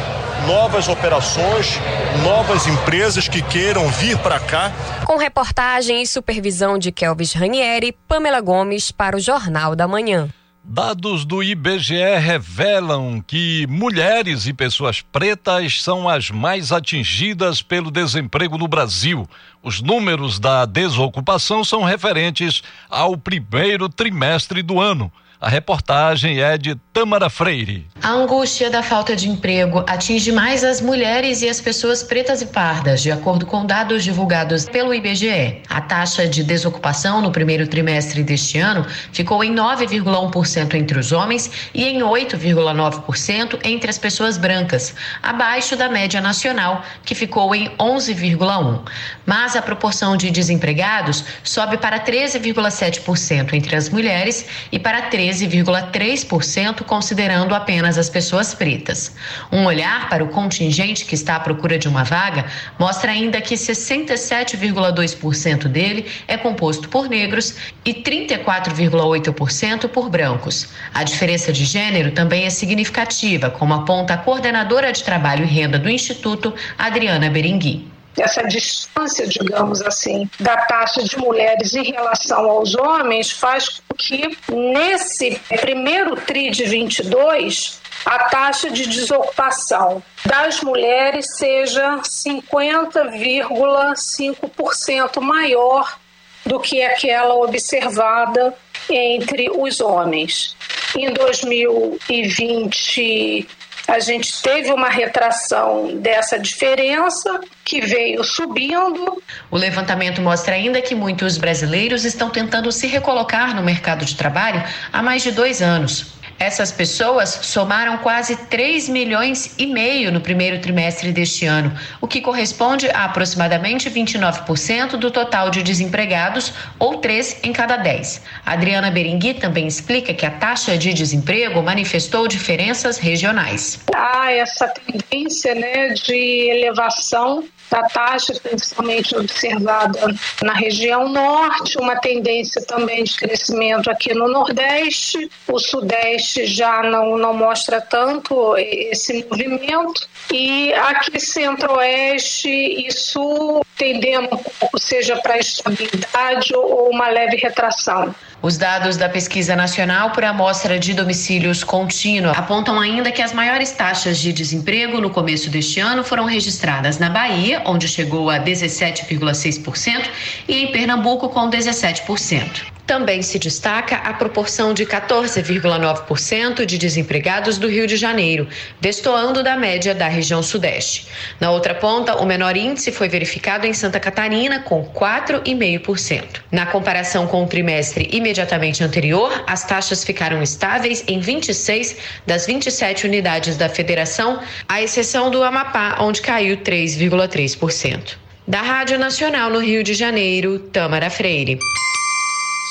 novas operações, novas empresas que queiram vir para cá. Com reportagem e supervisão de Kelvis Ranieri, Pamela Gomes para o Jornal da Manhã. Dados do IBGE revelam que mulheres e pessoas pretas são as mais atingidas pelo desemprego no Brasil. Os números da desocupação são referentes ao primeiro trimestre do ano. A reportagem é de Tâmara Freire. A angústia da falta de emprego atinge mais as mulheres e as pessoas pretas e pardas, de acordo com dados divulgados pelo IBGE. A taxa de desocupação no primeiro trimestre deste ano ficou em 9,1% entre os homens e em 8,9% entre as pessoas brancas, abaixo da média nacional, que ficou em 11,1%. Mas a proporção de desempregados sobe para 13,7% entre as mulheres e para 13,3% considerando apenas as pessoas pretas. Um olhar para o contingente que está à procura de uma vaga mostra ainda que 67,2% dele é composto por negros e 34,8% por brancos. A diferença de gênero também é significativa, como aponta a coordenadora de trabalho e renda do Instituto, Adriana Berengui essa distância, digamos assim, da taxa de mulheres em relação aos homens faz com que nesse primeiro TRI de 22 a taxa de desocupação das mulheres seja 50,5% maior do que aquela observada entre os homens. Em 2020 a gente teve uma retração dessa diferença que veio subindo. O levantamento mostra ainda que muitos brasileiros estão tentando se recolocar no mercado de trabalho há mais de dois anos. Essas pessoas somaram quase 3 milhões e meio no primeiro trimestre deste ano, o que corresponde a aproximadamente 29% do total de desempregados, ou 3 em cada 10. Adriana Berengui também explica que a taxa de desemprego manifestou diferenças regionais. Há essa tendência né, de elevação da taxa, principalmente observada na região norte, uma tendência também de crescimento aqui no Nordeste. O Sudeste já não, não mostra tanto esse movimento. E aqui Centro-Oeste e Sul tendendo um pouco, seja para estabilidade ou uma leve retração. Os dados da Pesquisa Nacional por Amostra de Domicílios Contínua apontam ainda que as maiores taxas de desemprego no começo deste ano foram registradas na Bahia, onde chegou a 17,6%, e em Pernambuco, com 17%. Também se destaca a proporção de 14,9% de desempregados do Rio de Janeiro, destoando da média da região Sudeste. Na outra ponta, o menor índice foi verificado em Santa Catarina, com 4,5%. Na comparação com o trimestre imediatamente anterior, as taxas ficaram estáveis em 26 das 27 unidades da federação, à exceção do Amapá, onde caiu 3,3%. Da Rádio Nacional no Rio de Janeiro, Tamara Freire.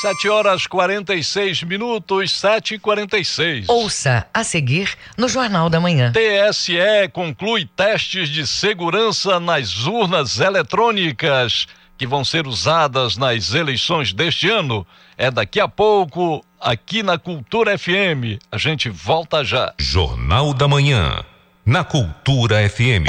7 horas 46 minutos, 7 e 46. Ouça a seguir no Jornal da Manhã. TSE conclui testes de segurança nas urnas eletrônicas que vão ser usadas nas eleições deste ano. É daqui a pouco, aqui na Cultura FM. A gente volta já. Jornal da Manhã, na Cultura FM.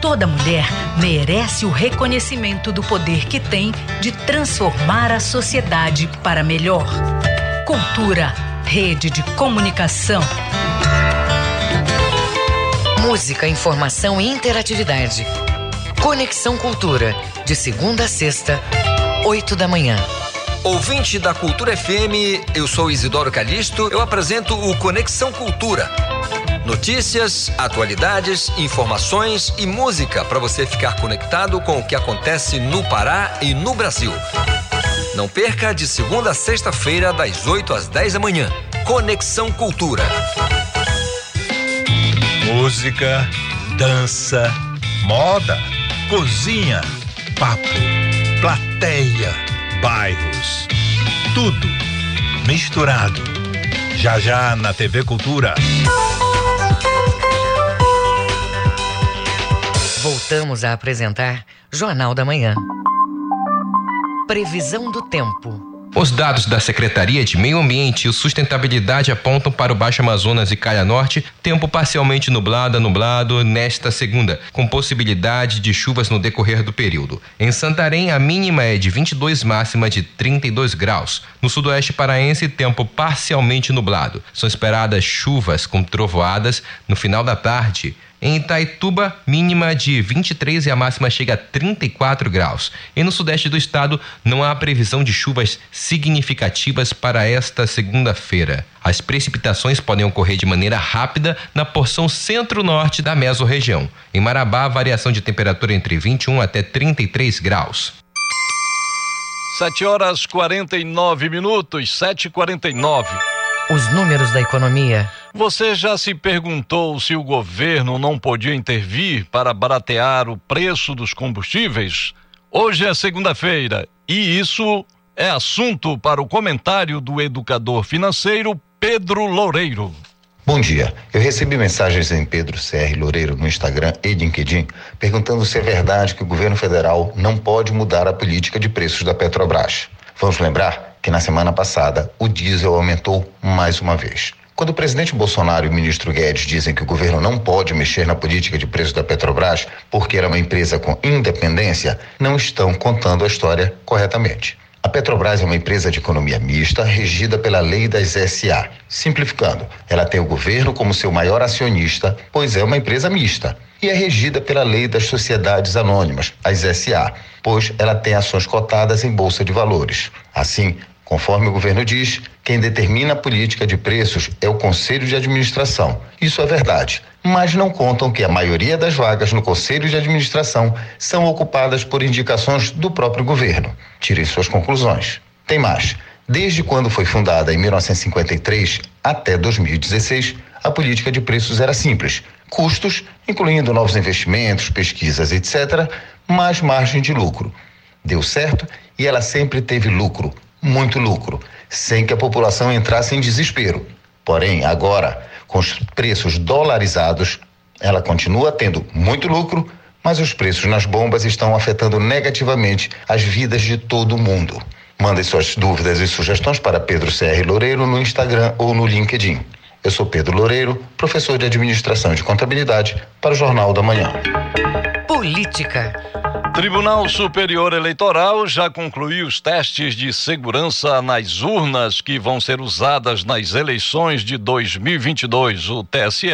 Toda mulher merece o reconhecimento do poder que tem de transformar a sociedade para melhor. Cultura, rede de comunicação. Música, informação e interatividade. Conexão Cultura, de segunda a sexta, oito da manhã. Ouvinte da Cultura FM, eu sou Isidoro Calixto, eu apresento o Conexão Cultura. Notícias, atualidades, informações e música para você ficar conectado com o que acontece no Pará e no Brasil. Não perca de segunda a sexta-feira, das 8 às 10 da manhã. Conexão Cultura. Música, dança, moda, cozinha, papo, plateia, bairros. Tudo misturado. Já já na TV Cultura. Voltamos a apresentar Jornal da Manhã. Previsão do tempo. Os dados da Secretaria de Meio Ambiente e Sustentabilidade apontam para o Baixo Amazonas e Calha Norte tempo parcialmente nublado a nublado nesta segunda, com possibilidade de chuvas no decorrer do período. Em Santarém, a mínima é de 22, máxima de 32 graus. No sudoeste paraense, tempo parcialmente nublado. São esperadas chuvas com trovoadas no final da tarde. Em Itaituba, mínima de 23 e a máxima chega a 34 graus. E no sudeste do estado, não há previsão de chuvas significativas para esta segunda-feira. As precipitações podem ocorrer de maneira rápida na porção centro-norte da mesorregião. Em Marabá, variação de temperatura entre 21 até 33 graus. 7 horas 49 minutos, 7h49. Os números da economia. Você já se perguntou se o governo não podia intervir para baratear o preço dos combustíveis? Hoje é segunda-feira e isso é assunto para o comentário do educador financeiro Pedro Loureiro. Bom dia. Eu recebi mensagens em Pedro CR Loureiro no Instagram e LinkedIn perguntando se é verdade que o governo federal não pode mudar a política de preços da Petrobras. Vamos lembrar que na semana passada o diesel aumentou mais uma vez. Quando o presidente Bolsonaro e o ministro Guedes dizem que o governo não pode mexer na política de preços da Petrobras porque era uma empresa com independência, não estão contando a história corretamente. A Petrobras é uma empresa de economia mista regida pela lei das SA. Simplificando, ela tem o governo como seu maior acionista, pois é uma empresa mista. E é regida pela lei das sociedades anônimas, as SA, pois ela tem ações cotadas em bolsa de valores. Assim, Conforme o governo diz, quem determina a política de preços é o Conselho de Administração. Isso é verdade, mas não contam que a maioria das vagas no Conselho de Administração são ocupadas por indicações do próprio governo. Tirem suas conclusões. Tem mais. Desde quando foi fundada em 1953 até 2016, a política de preços era simples: custos, incluindo novos investimentos, pesquisas, etc., mais margem de lucro. Deu certo e ela sempre teve lucro, muito lucro, sem que a população entrasse em desespero. Porém, agora, com os preços dolarizados, ela continua tendo muito lucro, mas os preços nas bombas estão afetando negativamente as vidas de todo mundo. Mandem suas dúvidas e sugestões para Pedro CR Loureiro no Instagram ou no LinkedIn. Eu sou Pedro Loureiro, professor de Administração e de Contabilidade, para o Jornal da Manhã. Política. Tribunal Superior Eleitoral já concluiu os testes de segurança nas urnas que vão ser usadas nas eleições de 2022. O TSE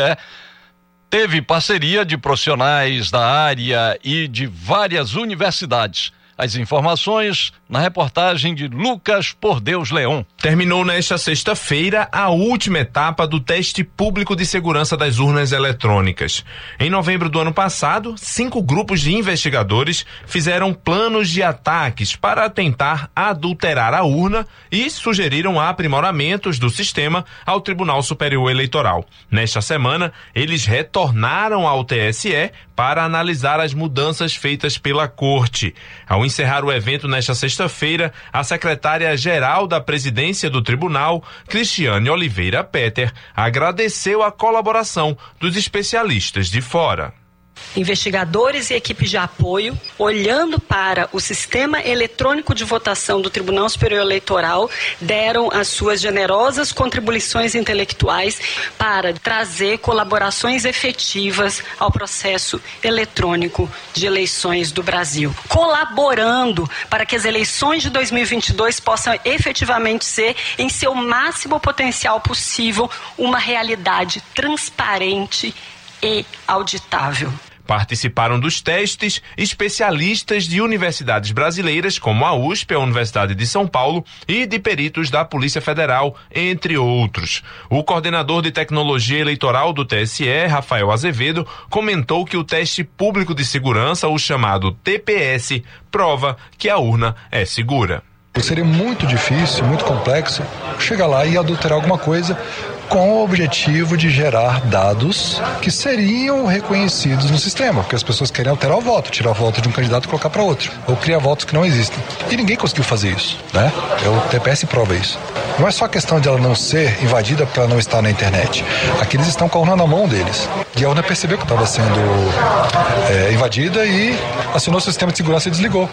teve parceria de profissionais da área e de várias universidades. As informações na reportagem de Lucas Por Deus Leão. Terminou nesta sexta-feira a última etapa do teste público de segurança das urnas eletrônicas. Em novembro do ano passado, cinco grupos de investigadores fizeram planos de ataques para tentar adulterar a urna e sugeriram aprimoramentos do sistema ao Tribunal Superior Eleitoral. Nesta semana, eles retornaram ao TSE para analisar as mudanças feitas pela Corte. Ao encerrar o evento nesta sexta-feira, a secretária-geral da presidência do tribunal, Cristiane Oliveira Peter, agradeceu a colaboração dos especialistas de fora investigadores e equipes de apoio, olhando para o sistema eletrônico de votação do Tribunal Superior Eleitoral, deram as suas generosas contribuições intelectuais para trazer colaborações efetivas ao processo eletrônico de eleições do Brasil, colaborando para que as eleições de 2022 possam efetivamente ser, em seu máximo potencial possível, uma realidade transparente e auditável. Participaram dos testes especialistas de universidades brasileiras, como a USP, a Universidade de São Paulo, e de peritos da Polícia Federal, entre outros. O coordenador de tecnologia eleitoral do TSE, Rafael Azevedo, comentou que o teste público de segurança, o chamado TPS, prova que a urna é segura. Seria muito difícil, muito complexo chegar lá e adulterar alguma coisa com o objetivo de gerar dados que seriam reconhecidos no sistema, porque as pessoas querem alterar o voto, tirar o voto de um candidato e colocar para outro, ou criar votos que não existem. E ninguém conseguiu fazer isso, né? O TPS prova isso. Não é só questão de ela não ser invadida para não estar na internet. Aqui eles estão com a mão deles. E a urna percebeu que estava sendo é, invadida e acionou o sistema de segurança e desligou.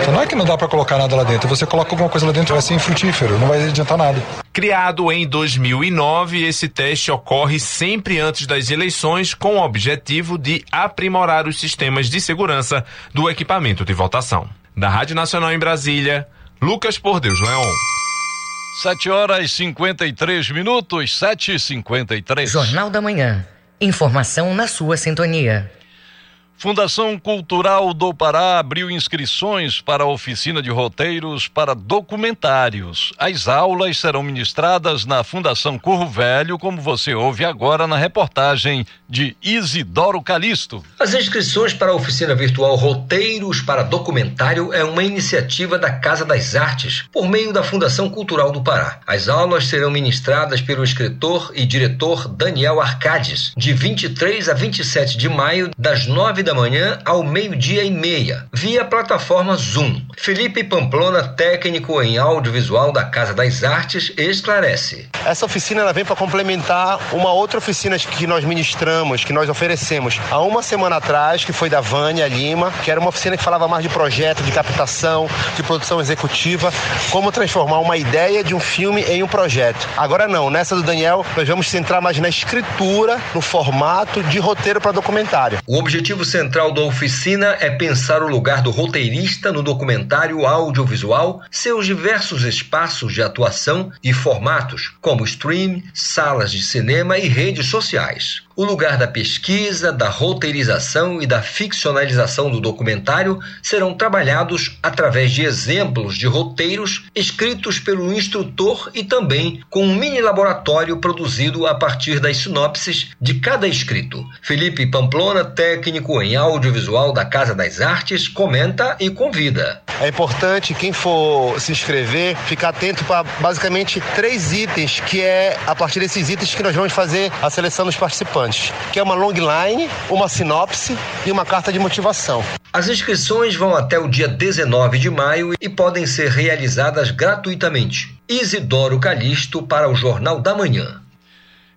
Então não é que não dá para colocar nada lá dentro. Você coloca alguma coisa lá dentro, vai ser infrutífero, não vai adiantar nada. Criado em 2009, esse teste ocorre sempre antes das eleições com o objetivo de aprimorar os sistemas de segurança do equipamento de votação. Da Rádio Nacional em Brasília, Lucas Por Deus Leon. 7 horas e 53 minutos, 7 e 53 Jornal da Manhã. Informação na sua sintonia. Fundação Cultural do Pará abriu inscrições para a oficina de roteiros para documentários. As aulas serão ministradas na Fundação Corro Velho, como você ouve agora na reportagem de Isidoro Calixto. As inscrições para a oficina virtual Roteiros para Documentário é uma iniciativa da Casa das Artes, por meio da Fundação Cultural do Pará. As aulas serão ministradas pelo escritor e diretor Daniel Arcades, de 23 a 27 de maio, das 9 da manhã ao meio-dia e meia, via plataforma Zoom. Felipe Pamplona, técnico em audiovisual da Casa das Artes, esclarece. Essa oficina ela vem para complementar uma outra oficina que nós ministramos, que nós oferecemos há uma semana atrás, que foi da Vânia Lima, que era uma oficina que falava mais de projeto, de captação, de produção executiva, como transformar uma ideia de um filme em um projeto. Agora não, nessa do Daniel, nós vamos centrar mais na escritura, no formato de roteiro para documentário. O objetivo central da oficina é pensar o lugar do roteirista no documentário audiovisual, seus diversos espaços de atuação e formatos, como stream, salas de cinema e redes sociais. O lugar da pesquisa, da roteirização e da ficcionalização do documentário serão trabalhados através de exemplos de roteiros escritos pelo instrutor e também com um mini laboratório produzido a partir das sinopses de cada escrito. Felipe Pamplona, técnico em audiovisual da Casa das Artes, comenta e convida. É importante quem for se inscrever ficar atento para basicamente três itens, que é a partir desses itens que nós vamos fazer a seleção dos participantes, que é uma long line, uma sinopse e uma carta de motivação. As inscrições vão até o dia 19 de maio e podem ser realizadas gratuitamente. Isidoro Calixto para o Jornal da Manhã.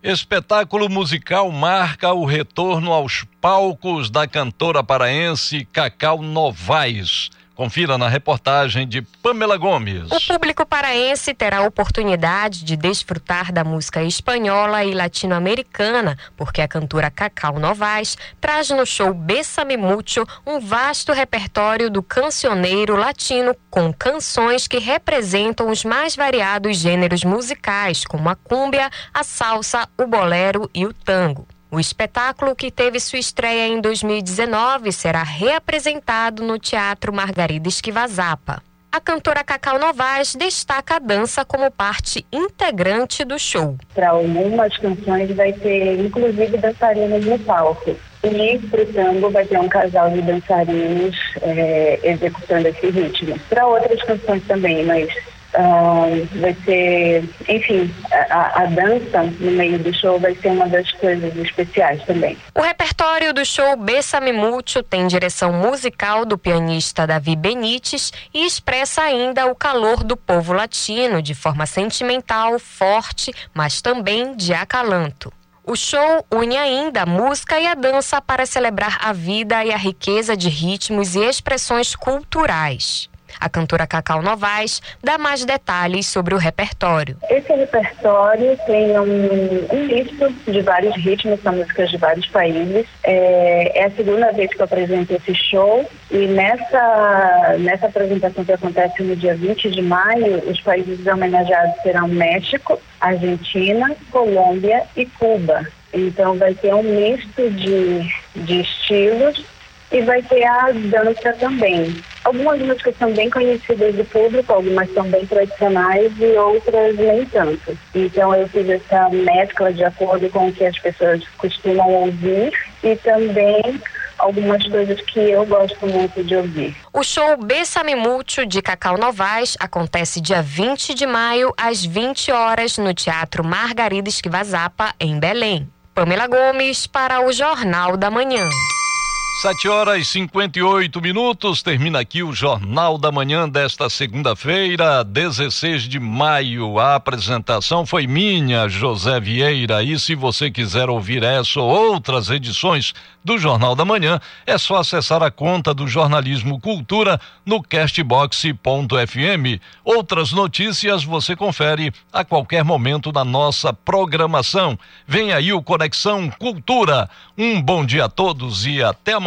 Espetáculo musical marca o retorno aos palcos da cantora paraense Cacau Novaes. Confira na reportagem de Pamela Gomes. O público paraense terá a oportunidade de desfrutar da música espanhola e latino-americana, porque a cantora Cacau Novaes traz no show Bessame Mucho um vasto repertório do cancioneiro latino com canções que representam os mais variados gêneros musicais, como a cúmbia, a salsa, o bolero e o tango. O espetáculo, que teve sua estreia em 2019, será reapresentado no Teatro Margarida Esquivazapa. A cantora Cacau Novaes destaca a dança como parte integrante do show. Para algumas canções vai ter inclusive dançarinos no palco. E para o tango vai ter um casal de dançarinos é, executando esse ritmo. Para outras canções também, mas Uh, vai ser, enfim, a, a, dança no meio do show vai ser uma das coisas especiais também. O repertório do show Bessame Mútil tem direção musical do pianista Davi Benites e expressa ainda o calor do povo latino de forma sentimental, forte, mas também de acalanto. O show une ainda a música e a dança para celebrar a vida e a riqueza de ritmos e expressões culturais. A cantora Cacau Novaes dá mais detalhes sobre o repertório. Esse repertório tem um, um misto de vários ritmos, são músicas de vários países. É, é, a segunda vez que eu apresento esse show e nessa, nessa apresentação que acontece no dia 20 de maio, os países homenageados serão México, Argentina, Colômbia e Cuba. Então vai ter um misto de, de estilos e vai ter a dança também. Algumas músicas são bem conhecidas do público, algumas são bem tradicionais e outras nem tanto. Então eu fiz essa mescla de acordo com o que as pessoas costumam ouvir e também algumas coisas que eu gosto muito de ouvir. O show Bessame Mútil de Cacau Novaes acontece dia 20 de maio às 20 horas no Teatro Margarida Esquivazapa, em Belém. Pamela Gomes para o Jornal da Manhã. 7 horas e 58 minutos, termina aqui o Jornal da Manhã desta segunda-feira, 16 de maio. A apresentação foi minha, José Vieira. E se você quiser ouvir essa ou outras edições do Jornal da Manhã, é só acessar a conta do Jornalismo Cultura no castbox.fm. Outras notícias você confere a qualquer momento na nossa programação. Vem aí o Conexão Cultura. Um bom dia a todos e até amanhã.